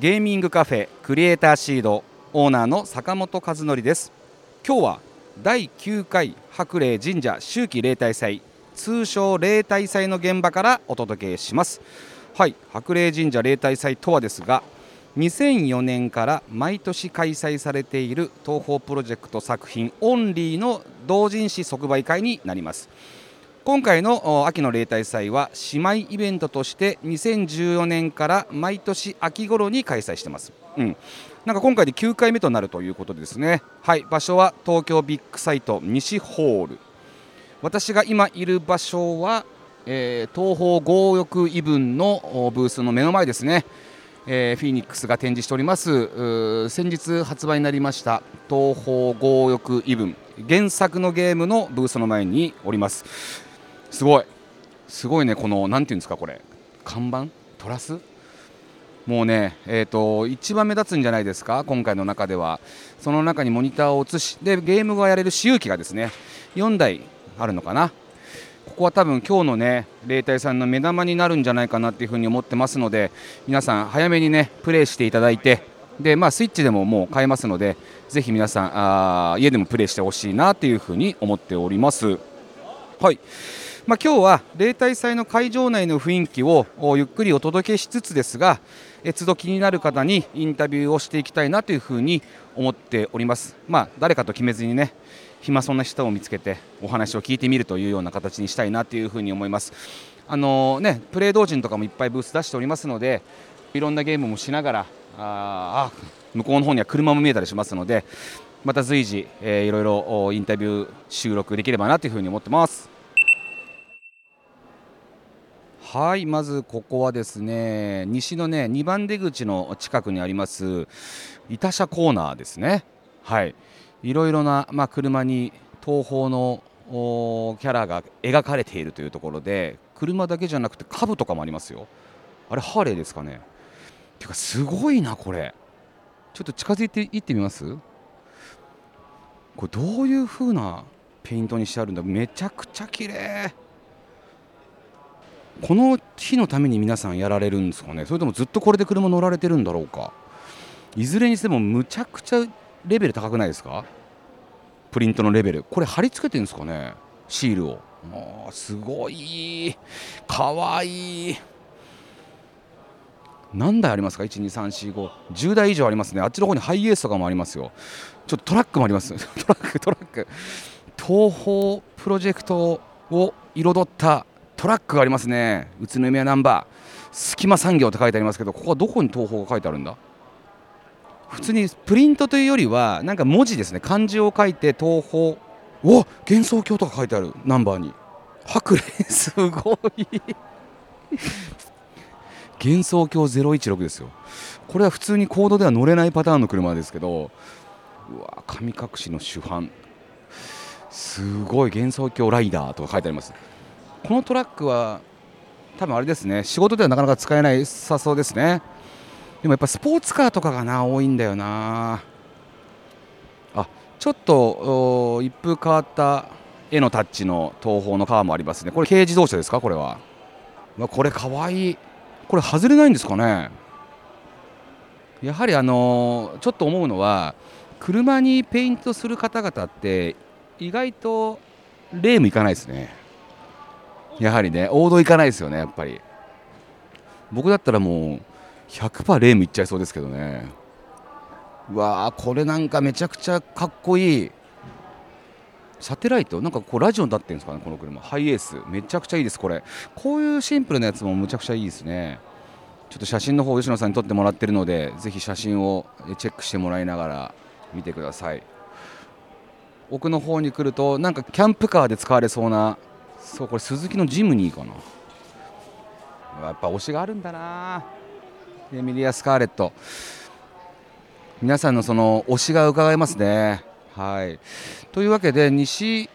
ゲーミングカフェクリエイターシードオーナーの坂本和則です。今日は第9回白霊神社秋季例大祭通称例大祭の現場からお届けします。はい白霊神社例大祭とはですが2004年から毎年開催されている東宝プロジェクト作品オンリーの同人誌即売会になります。今回の秋の例大祭は姉妹イベントとして2014年から毎年秋頃に開催してます、うん、なんか今回で9回目となるということですね。はい。場所は東京ビッグサイト西ホール。私が今いる場所は、えー、東方強欲異文のブースの目の前ですね。えー、フィニックスが展示しております。先日発売になりました東方強欲異文原作のゲームのブースの前におります。すごい。すごいねこのなんていうんですかこれ。看板？トラス？もうね、えーと、一番目立つんじゃないですか今回の中では。その中にモニターを映しでゲームがやれる私有機がですね4台あるのかな。ここは多分今日のね例大さんの目玉になるんじゃないかなっていうふに思ってますので皆さん早めにねプレイしていただいてでまあスイッチでももう買えますのでぜひ皆さんあ家でもプレイしてほしいなというふに思っております。はい。まあ、今日は例大祭の会場内の雰囲気をゆっくりお届けしつつですが都度気になる方にインタビューをしていきたいなというふうに思っております、まあ、誰かと決めずにね暇そうな人を見つけてお話を聞いてみるというような形にしたいなというふうに思います。あのねプレー同人とかもいっぱいブース出しておりますのでいろんなゲームもしながらああ向こうの方には車も見えたりしますのでまた随時、えー、いろいろインタビュー収録できればなというふうに思ってます。はいまずここはですね西のね2番出口の近くにあります板車コーナーですね。はい。いろいろな、まあ、車に東宝のキャラが描かれているというところで車だけじゃなくて株とかもありますよ。あれハーレーですかね。てかすごいなこれ。ちょっと近づいていってみます？これどういう風なペイントにしてあるんだ？めちゃくちゃ綺麗。この日のために皆さんやられるんですかね？それともずっとこれで車乗られてるんだろうか？いずれにしてもむちゃくちゃレベル高くないですか？プリントのレベル。これ貼り付けてるんですかね？シールを。あすごい。かわいい。何台ありますか？1234510台以上ありますね。あっちの方にハイエースとかもありますよ。ちょっとトラックもあります。トラックトラック。東方プロジェクトを彩ったトラックがありますね。宇都宮ナンバー。隙間産業って書いてありますけどここはどこに東方が書いてあるんだ？普通にプリントというよりはなんか文字ですね。漢字を書いて東方。お幻想郷とか書いてある。ナンバーに。白麗すごい。幻想郷016ですよ。これは普通にコードでは乗れないパターンの車ですけどうわ神隠しの主犯。すごい。幻想郷ライダーとか書いてあります。このトラックは多分あれですね仕事ではなかなか使えないさそうですね。でもやっぱスポーツカーとかがな多いんだよな。あちょっと一風変わった絵のタッチの東宝のカーもありますね。これ軽自動車ですか？これは。これかわいい。これ外れないんですかね？やはりあのちょっと思うのは車にペイントする方々って意外とレームいかないですね。やはりね王道いかないですよねやっぱり。僕だったらもう100%レームいっちゃいそうですけどね。うわーこれなんかめちゃくちゃかっこいい。サテライト？なんかこうラジオになってるんですかねこの車。ハイエース。めちゃくちゃいいですこれ。こういうシンプルなやつもむちゃくちゃいいですね。ちょっと写真の方吉野さんに撮ってもらってるのでぜひ写真をチェックしてもらいながら見てください。奥の方に来るとなんかキャンプカーで使われそうなそうこれ鈴木のジムニーかな。やっぱ推しがあるんだな。エミリア・スカーレット。皆さんのその推しが伺えますね。はい。というわけで西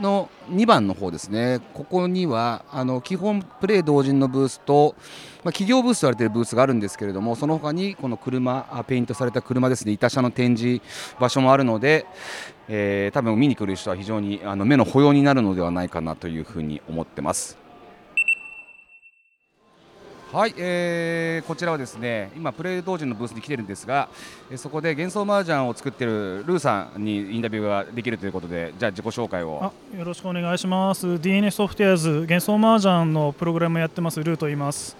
の2番の方ですね、ここにはあの基本プレー同人のブースと、まあ、企業ブースと言われているブースがあるんですけれども、その他にこの車、ペイントされた車ですね、板車の展示場所もあるので、えー、多分見に来る人は非常にあの目の保養になるのではないかなというふうに思ってます。はい、えー、こちらはですね今プレイ同時のブースに来てるんですが、えー、そこで幻想麻雀を作ってるルーさんにインタビューができるということでじゃあ自己紹介を。よろしくお願いします。DNA ソフトウェアズ幻想麻雀のプログラムやってますルーと言います。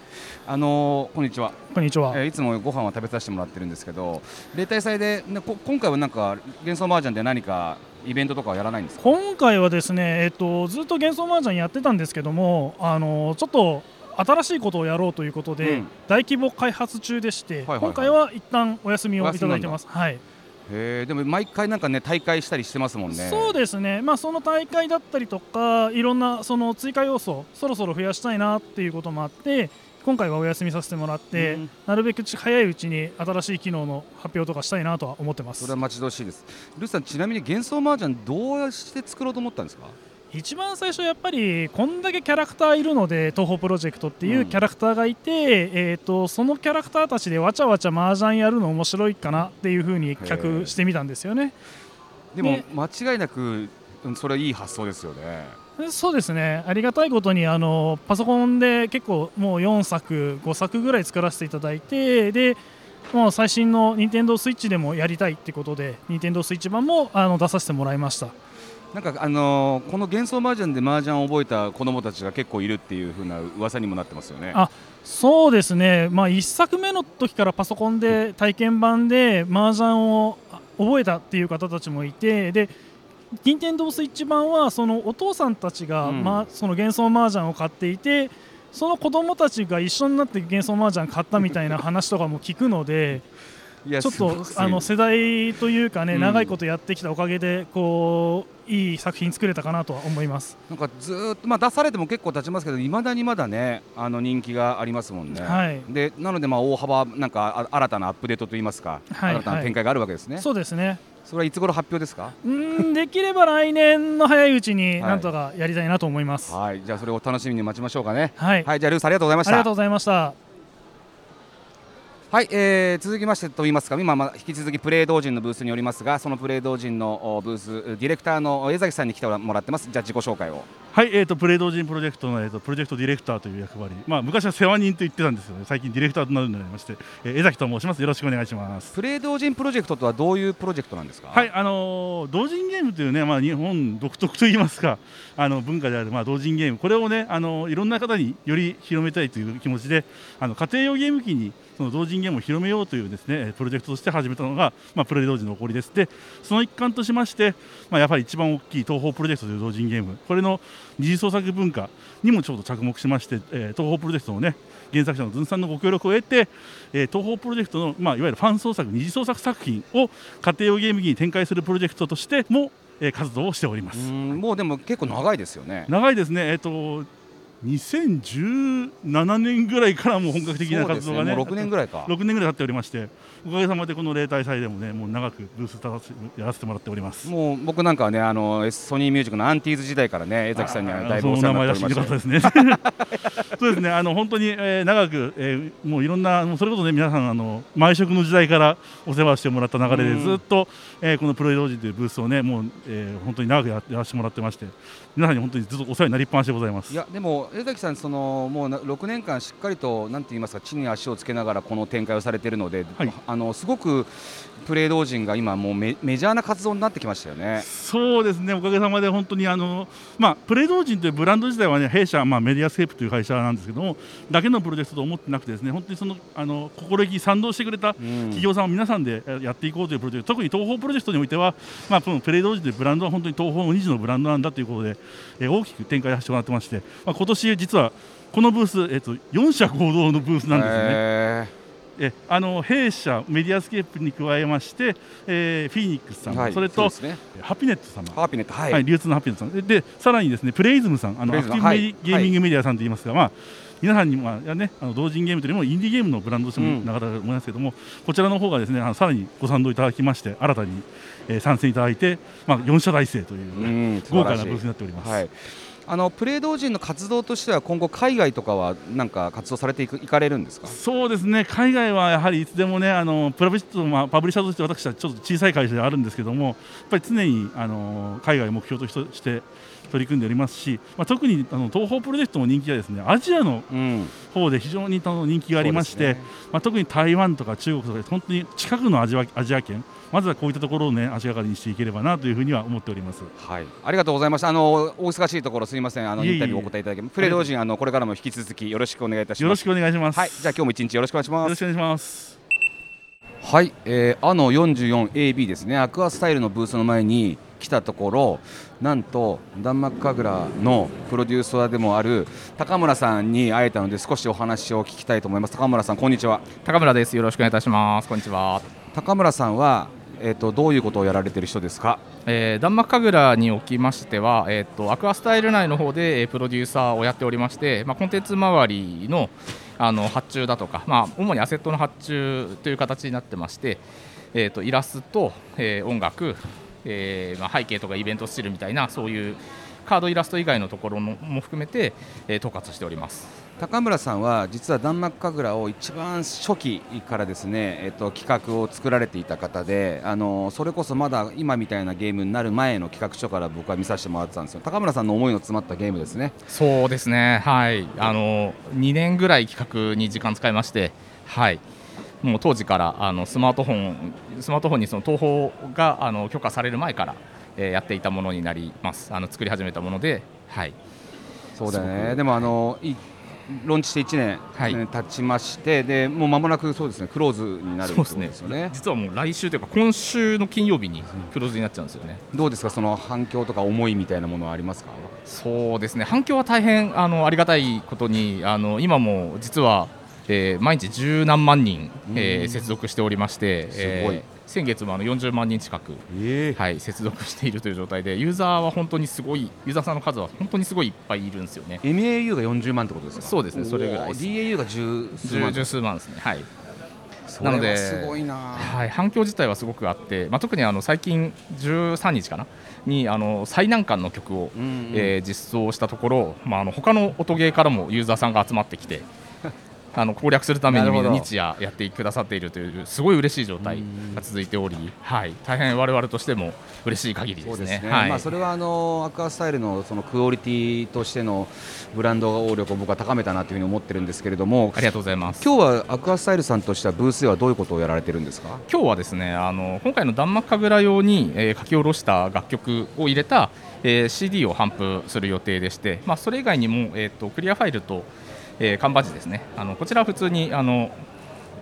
あのー、こんにちは。こんにちは、えー、いつもご飯は食べさせてもらってるんですけど例大祭で、ね、今回はなんか幻想麻雀で何かイベントとかはやらないんです今回はですね、えっと、ずっと幻想麻雀やってたんですけども、あのちょっと新しいことをやろうということで、うん、大規模開発中でして、はいはいはい、今回は一旦お休みをいただいてます。はいへでも毎回なんかね大会したりしてますもんね。そうですね。まあその大会だったりとかいろんなその追加要素そろそろ増やしたいなっていうこともあって今回はお休みさせてもらって、うん、なるべく早いうちに新しい機能の発表とかしたいなとは思ってます。それは待ち遠しいです。ルーさんちなみに幻想麻雀どうして作ろうと思ったんですか？一番最初やっぱりこんだけキャラクターいるので東宝プロジェクトっていうキャラクターがいて、うん、えーと、そのキャラクターたちでわちゃわちゃ麻雀やるの面白いかなっていうふうに企画してみたんですよね。でも間違いなくそれはいい発想ですよね。そうですね。ありがたいことにあのパソコンで結構もう4作5作ぐらい作らせていただいてでもう最新の任天堂スイッチでもやりたいってことで任天堂スイッチ版もあの出させてもらいましたなんかあのー、この幻想麻雀で麻雀を覚えた子どもたちが結構いるっていう風な噂にもなってますよね。あそうですね、まあ、1作目の時からパソコンで体験版で麻雀を覚えたっていう方たちもいてで任天堂スイッチ版はそのお父さんたちが、うん、まその幻想麻雀を買っていてその子どもたちが一緒になって幻想麻雀買ったみたいな話とかも聞くので。ちょっとあの世代というかね、うん、長いことやってきたおかげでこういい作品作れたかなとは思います。なんかずっと、まあ、出されても結構経ちますけどいまだにまだねあの人気がありますもんね、はい、でなのでまあ大幅なんか新たなアップデートといいますか、はい、新たな展開があるわけですね、はい、そうですね。それはいつ頃発表ですか？うんできれば来年の早いうちになんとかやりたいなと思います、はい、じゃあそれを楽しみに待ちましょうかね。はい、はい、じゃあルースありがとうございました。ありがとうございましたはい、えー、続きましてといいますか今、まあ、引き続きプレー同人のブースにおりますがそのプレー同人のブースディレクターの江崎さんに来てもらってます。じゃあ自己紹介を。はい、えーと、プレー同人プロジェクトの、えーと、プロジェクトディレクターという役割、まあ、昔は世話人と言ってたんですよね。最近ディレクターとなるようになりまして、えー、江崎と申します。よろしくお願いします。プレー同人プロジェクトとはどういうプロジェクトなんですか？はいあのー、同人ゲームというね、まあ、日本独特といいますかあの文化である、まあ、同人ゲーム。これをねあのいろんな方により広めたいという気持ちであの家庭用ゲーム機にその同人ゲームを広めようというですねプロジェクトとして始めたのが、まあ、プレイ同時の起こりです。でその一環としまして、まあ、やっぱり一番大きい東宝プロジェクトという同人ゲームこれの二次創作文化にもちょっと着目しまして、えー、東宝プロジェクトのね原作者のズンさんのご協力を得て、えー、東宝プロジェクトの、まあ、いわゆるファン創作二次創作作品を家庭用ゲーム機に展開するプロジェクトとしてもえ活動をしております。もうでも結構長いですよね。長いですね、えーと2017年ぐらいからもう本格的な活動がねね。6年ぐらいか。6年ぐらい経っておりましておかげさまでこの例大祭でもねもう長くブースやらせてもらっております。もう僕なんかはねあのソニーミュージックのアンティーズ時代からね江崎さんにはだいぶお世話になっておりましですね。そうですね。あの本当に、えー、長く、えー、もういろんなもうそれこそね皆さんあの毎食の時代からお世話してもらった流れでずっと、えー、このプロイドージというブースをねもう、えー、本当に長くやらせてもらってまして皆さんに本当にずっとお世話になりっぱなしでございます。いやでも江崎さんそのもう6年間しっかりとなんて言いますか地に足をつけながらこの展開をされているので、はい、あのすごくプレー同人が今もうメメジャーな活動になってきましたよね。そうですね。おかげさまで本当にあのまあプレー同人というブランド自体はね弊社まあメディアスケープという会社なんですけどもだけのプロジェクトと思ってなくてですね本当にそのあの心意気賛同してくれた企業さん。を皆さんでやっていこうというプロジェクト、特に東宝プロジェクトにおいてはまあこのプレー同人というブランドは本当に東宝の二次のブランドなんだということで、えー、大きく展開させてもらってまして、まあ今年実はこのブースえっ、と4社合同のブースなんですよね。えあの弊社メディアスケープに加えまして、えー、フィーニックスさん、はい、それとそ、ね、ハピネット様。ハピネット、はい、はい、流通のハピネットさんでさらにですねプレイズムさんあのアクティブ、はい、ゲーミングメディアさんといいますが、まあ皆さんにも、ね、あの同人ゲームというよりもインディーゲームのブランドとしても長かったと思いますけども、うん、こちらの方がですねあのさらにご賛同いただきまして新たに、えー、参戦いただいて、まあ、4社体制という、ね、豪華なブースになっております。はいあのプレー同人の活動としては今後海外とかはなんか活動されていくいかれるんですか？そうですね。海外はやはりいつでもねあのプラビット、まあ、パブリッシャーとして私はちょっと小さい会社であるんですけどもやっぱり常にあの海外を目標として取り組んでおりますし、まあ、特にあの東方プロジェクトの人気はですねアジアのうん方で非常に人気がありまして、そうですねまあ、特に台湾とか中国とか本当に近くのアジアアジア圏まずはこういったところをね足がかりにしていければなというふうには思っております。はい、ありがとうございました。あのお忙しいところすみません。あのインタビューお答えいただき、プレー同人あのこれからも引き続きよろしくお願いいたします。よろしくお願いします。はい、じゃあ今日も一日よろしくお願いします。よろしくお願いします。はい、えー、あの 44AB ですね。アクアスタイルのブースの前に来たところ、なんとダンマック神楽のプロデューサーでもある高村さんに会えたので少しお話を聞きたいと思います。高村さんこんにちは。高村です。よろしくお願いいたします。こんにちは。高村さんはえっ、とどういうことをやられてる人ですか？えー、ダンマック神楽におきましては、えっ、とアクアスタイル内の方でえープロデューサーをやっておりまして、まあコンテンツ周りのあの発注だとか、まあ主にアセットの発注という形になってまして、えっ、とイラスト、えー音楽、えーまあ背景とかイベントスチルみたいなそういうカードイラスト以外のところのも含めて、えー統括しております。高村さんは実はダンマック神楽を一番初期からですね、えっと、企画を作られていた方であのそれこそまだ今みたいなゲームになる前の企画書から僕は見させてもらってたんですよ。高村さんの思いの詰まったゲームですね。そうですね、はい、あの2年ぐらい企画に時間使いまして、はい、もう当時からあのスマートフォン、スマートフォンにその東宝があの許可される前から、えーやっていたものになります、あの作り始めたもので、はい、そうだね。でもあのい。ローンチして1年、はい。ね経ちましてでもう間もなくそうですねクローズになるそですよね。実はもう来週というか、今週の金曜日にクローズになっちゃうんですよね。どうですか？その反響とか思いみたいなものはありますか？そうですね。反響は大変あのありがたいことにあの今も実は、えー毎日十何万人、えうん。ー接続しておりまして、えー先月もあの40万人近く、えはい、接続しているという状態でユーザーは本当にすごいユーザーさんの数は本当にすごいいっぱいいるんですよね。MAU が40万ってことですか？そうですねそれぐらい DAU が十数万。十十数万ですねはい、なのですごいな。はい、反響自体はすごくあって、まあ、特にあの最近13日かな？にあの最難関の曲を、うえー実装したところ、まあ、あの他の音ゲーからもユーザーさんが集まってきてあの攻略するために日夜やってくださっているというすごい嬉しい状態が続いており、はい、大変我々としても嬉しい限りですね。そね、はい。まあ、それはあのアクアスタイルのそのクオリティとしてのブランド力を僕は高めたなというふうに思ってるんですけれどもありがとうございます。今日はアクアスタイルさんとしてはブースではどういうことをやられてるんですか？今日はですねあの今回の弾幕神楽用に、えー書き下ろした楽曲を入れた、えー CD を頒布する予定でして、まあ、それ以外にも、えー、とクリアファイルと、えー缶バッジですね。あのこちらは普通にあの、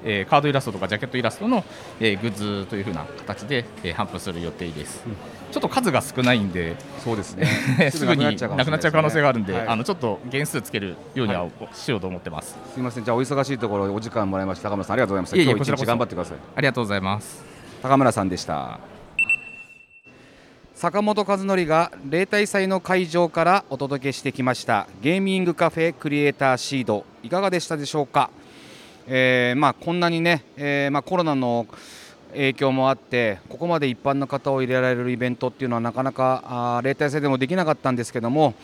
えーカードイラストとかジャケットイラストの、えーグッズという風な形で、えー頒布する予定です、ちょっと数が少ないんでそうですね。すぐになくなっちゃう可能性があるんで、はい。あのちょっと原数つけるようにははしようと思ってます、すみません。じゃあお忙しいところお時間もらいました高村さんありがとうございました。今日一日頑張ってください。ありがとうございます。高村さんでした坂本和則が例大祭の会場からお届けしてきましたゲーミングカフェクリエイターシードいかがでしたでしょうか、えーまあ、こんなにね、えーまあ、コロナの影響もあってここまで一般の方を入れられるイベントっていうのはなかなか例大祭でもできなかったんですけども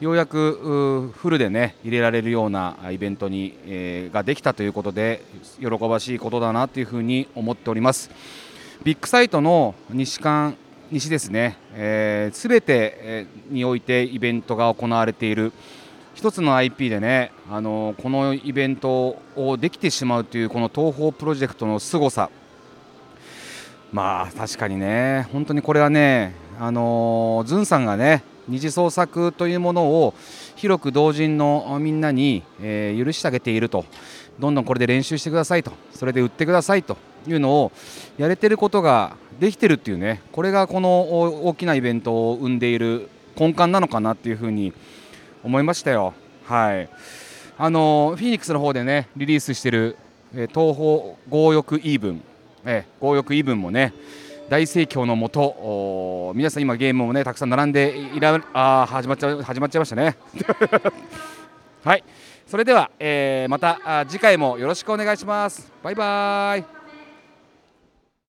ようやくフルでね入れられるようなイベントに、えーができたということで喜ばしいことだなというふうに思っております。ビッグサイトの西館西ですね、す、えー、べ、てにおいてイベントが行われている。一つの IP でね、あのこのイベントをできてしまうというこの東宝プロジェクトの凄さ。まあ確かにね本当にこれはねあのズンさんがね二次創作というものを広く同人のみんなに、えー許してあげていると。どんどんこれで練習してくださいと。それで売ってくださいと。いうのをやれてることができてるっていうねこれがこの大きなイベントを生んでいる根幹なのかなっていうふうに思いましたよ。はい。あのフィニックスの方でねリリースしてる、え東宝強欲イーブン、え強欲イーブンもね大盛況のもと皆さん今ゲームもねたくさん並んでいらあ始まっちゃう始まっちゃいましたね。はい。それでは、えーまた次回もよろしくお願いします。バイバイ。